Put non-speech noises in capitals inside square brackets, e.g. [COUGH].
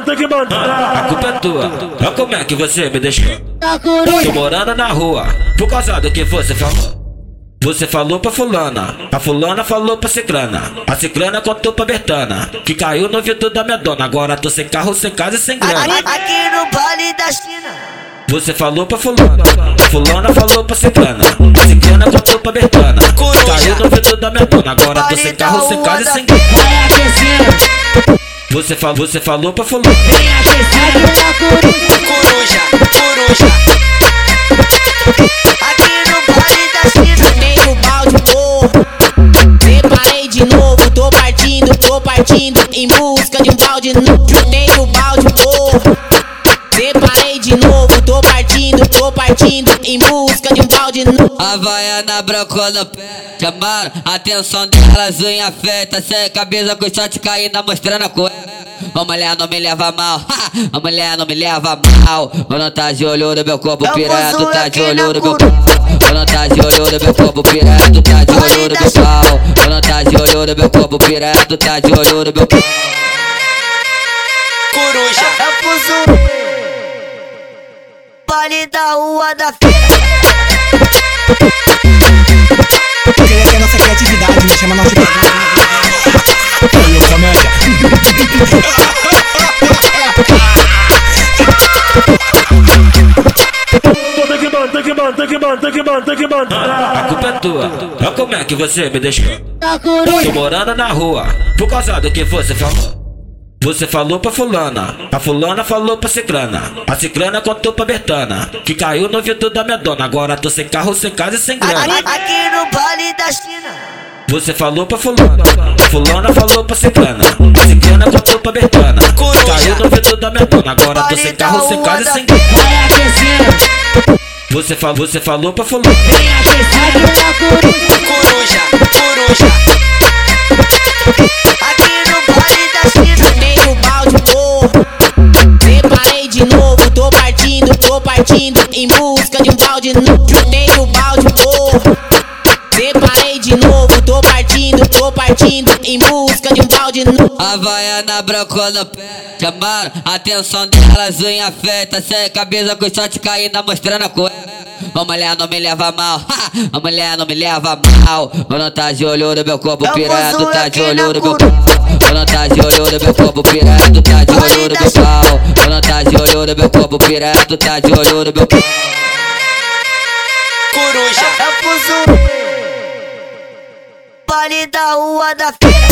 tem que mandar. A culpa é tua. Olha como é que você me deixou. Tô morando na rua, por causa do que você falou. Você falou pra fulana, a fulana falou pra ciclana, a ciclana contou pra Bertana, que caiu no ouvido da minha dona, agora tô sem carro, sem casa e sem grana. Aqui no Vale da China. Você falou pra fulana, a fulana falou pra ciclana, a ciclana contou pra Bertana, que caiu no ouvido da minha dona, agora tô sem carro, sem casa e sem grana. Você, fa você falou pra fulana, Vem. Na coruja. Coruja. Aqui no Vale da China. Chutei o balde, porra. Preparei de novo, tô partindo, tô partindo em busca de um balde novo. Preparei de novo, tô partindo, tô partindo em busca de um balde novo. Havaiana branco no pé Chamaram a atenção delas, unha feita Sem cabeça com shot caindo, mostrando a cueca a mulher não me leva mal, [LAUGHS] a mulher não me leva mal Quando tá de olho no meu corpo piranha, tu tá de olho no meu pau Quando tá de olho no meu corpo piranha, tu tá de olho no meu pau Quando tá de olho no meu corpo piranha, tu tá de olho no meu pau Coruja. É o. Vale da Rua da Feira. Quem é que é nossa criatividade? Me chama nosso Aí, ô comédia. Mandar. a culpa é tua. Olha como é que você me deixou. Na Tô morando na rua, por causa do que você falou. Você falou pra fulana, a fulana falou pra ciclana, a ciclana contou pra Bertana, que caiu no ouvido da minha dona, agora tô sem carro, sem casa e sem grana. Aqui no Vale da China. Você falou pra fulana, a fulana falou pra ciclana, a ciclana contou pra Bertana, que caiu no ouvido da minha dona, agora tô sem carro, sem casa e sem grana. Você, fa você falou pra fulana, busca de um balde novo. Chutei o balde, porra. Preparei de novo, tô partindo, tô partindo em busca de um balde novo. Havaiana branco no pé Chamaram a atenção delas, unha feita Sem cabeça com shot caindo, mostrando a cueca a mulher não me leva mal, [LAUGHS] a mulher não me leva mal Quando tá de olho no meu corpo piranha, tu tá de olho no meu pau Quando tá de olho no meu corpo tu tá no meu corpo piranha, tu tá de olho no meu Coruja. É o fuso. Vale da Rua da Feira.